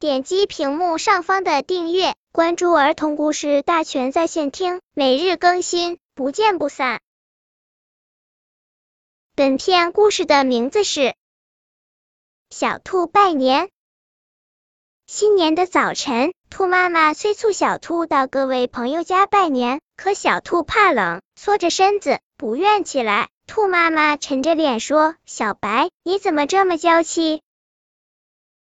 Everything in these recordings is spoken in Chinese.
点击屏幕上方的订阅，关注儿童故事大全在线听，每日更新，不见不散。本片故事的名字是《小兔拜年》。新年的早晨，兔妈妈催促小兔到各位朋友家拜年，可小兔怕冷，缩着身子，不愿起来。兔妈妈沉着脸说：“小白，你怎么这么娇气？”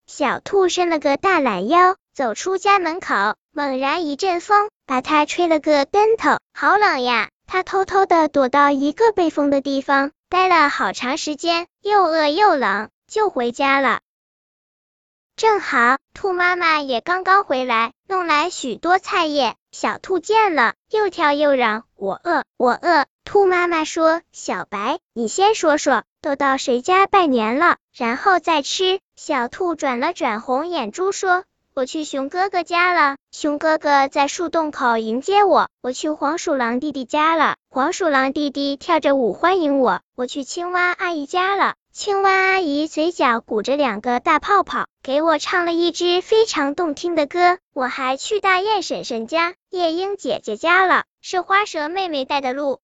小兔伸了个大懒腰，走出家门口，猛然一阵风把它吹了个跟头，好冷呀！它偷偷的躲到一个被风的地方，待了好长时间，又饿又冷，就回家了。正好，兔妈妈也刚刚回来，弄来许多菜叶。小兔见了，又跳又嚷：“我饿，我饿！”兔妈妈说：“小白，你先说说，都到谁家拜年了，然后再吃。”小兔转了转红眼珠，说：“我去熊哥哥家了，熊哥哥在树洞口迎接我。我去黄鼠狼弟弟家了，黄鼠狼弟弟跳着舞欢迎我。我去青蛙阿姨家了，青蛙阿姨嘴角鼓着两个大泡泡，给我唱了一支非常动听的歌。我还去大雁婶婶家、夜莺姐姐家了，是花蛇妹妹带的路。”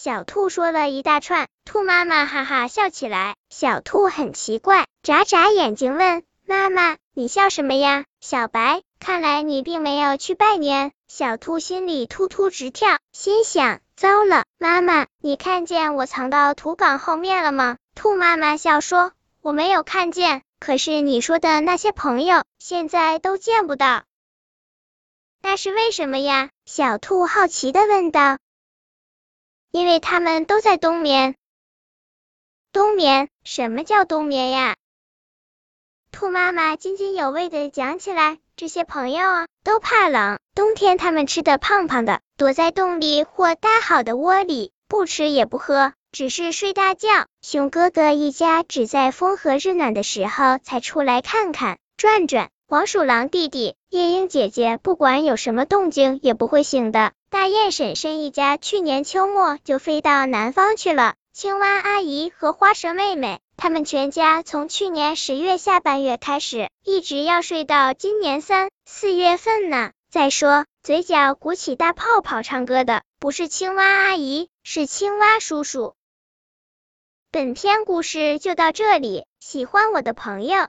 小兔说了一大串，兔妈妈哈哈笑起来。小兔很奇怪，眨眨眼睛问妈妈：“你笑什么呀？”小白，看来你并没有去拜年。小兔心里突突直跳，心想：糟了，妈妈，你看见我藏到土岗后面了吗？兔妈妈笑说：“我没有看见，可是你说的那些朋友，现在都见不到。那是为什么呀？”小兔好奇的问道。因为他们都在冬眠。冬眠？什么叫冬眠呀？兔妈妈津津有味的讲起来，这些朋友啊，都怕冷，冬天他们吃的胖胖的，躲在洞里或搭好的窝里，不吃也不喝，只是睡大觉。熊哥哥一家只在风和日暖的时候才出来看看、转转。黄鼠狼弟弟、夜莺姐姐，不管有什么动静，也不会醒的。大雁婶婶一家去年秋末就飞到南方去了。青蛙阿姨和花蛇妹妹，他们全家从去年十月下半月开始，一直要睡到今年三四月份呢。再说，嘴角鼓起大泡泡唱歌的，不是青蛙阿姨，是青蛙叔叔。本篇故事就到这里，喜欢我的朋友